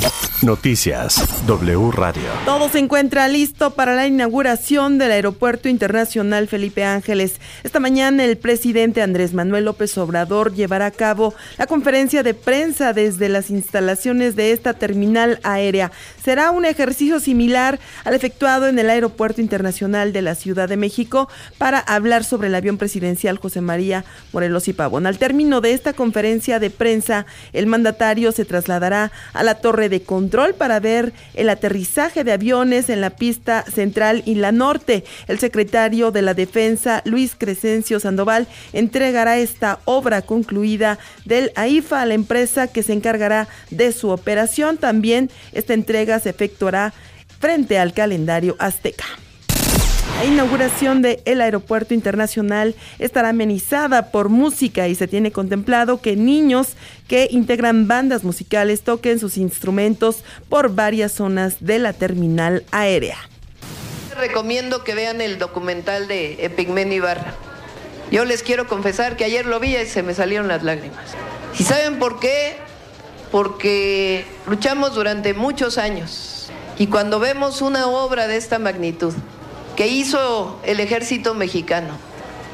Thank you. Noticias W Radio. Todo se encuentra listo para la inauguración del Aeropuerto Internacional Felipe Ángeles. Esta mañana el presidente Andrés Manuel López Obrador llevará a cabo la conferencia de prensa desde las instalaciones de esta terminal aérea. Será un ejercicio similar al efectuado en el Aeropuerto Internacional de la Ciudad de México para hablar sobre el avión presidencial José María Morelos y Pavón. Al término de esta conferencia de prensa, el mandatario se trasladará a la torre de control para ver el aterrizaje de aviones en la pista central y la norte. El secretario de la Defensa, Luis Crescencio Sandoval, entregará esta obra concluida del AIFA a la empresa que se encargará de su operación. También esta entrega se efectuará frente al calendario azteca. La inauguración del el aeropuerto internacional estará amenizada por música y se tiene contemplado que niños que integran bandas musicales toquen sus instrumentos por varias zonas de la terminal aérea. Recomiendo que vean el documental de Epigmen Ibarra. Yo les quiero confesar que ayer lo vi y se me salieron las lágrimas. ¿Y saben por qué? Porque luchamos durante muchos años y cuando vemos una obra de esta magnitud, que hizo el ejército mexicano,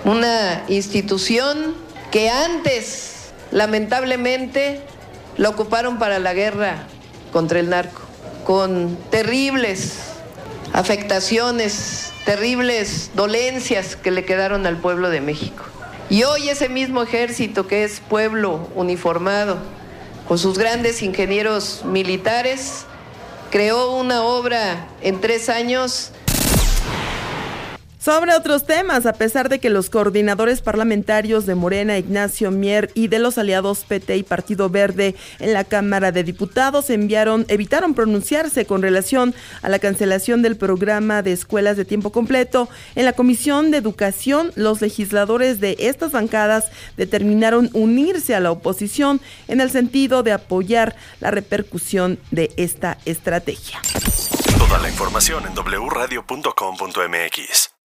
una institución que antes, lamentablemente, la ocuparon para la guerra contra el narco, con terribles afectaciones, terribles dolencias que le quedaron al pueblo de México. Y hoy ese mismo ejército que es pueblo uniformado, con sus grandes ingenieros militares, creó una obra en tres años sobre otros temas, a pesar de que los coordinadores parlamentarios de Morena, Ignacio Mier y de los aliados PT y Partido Verde en la Cámara de Diputados enviaron, evitaron pronunciarse con relación a la cancelación del programa de escuelas de tiempo completo, en la Comisión de Educación los legisladores de estas bancadas determinaron unirse a la oposición en el sentido de apoyar la repercusión de esta estrategia. Toda la información en wradio.com.mx.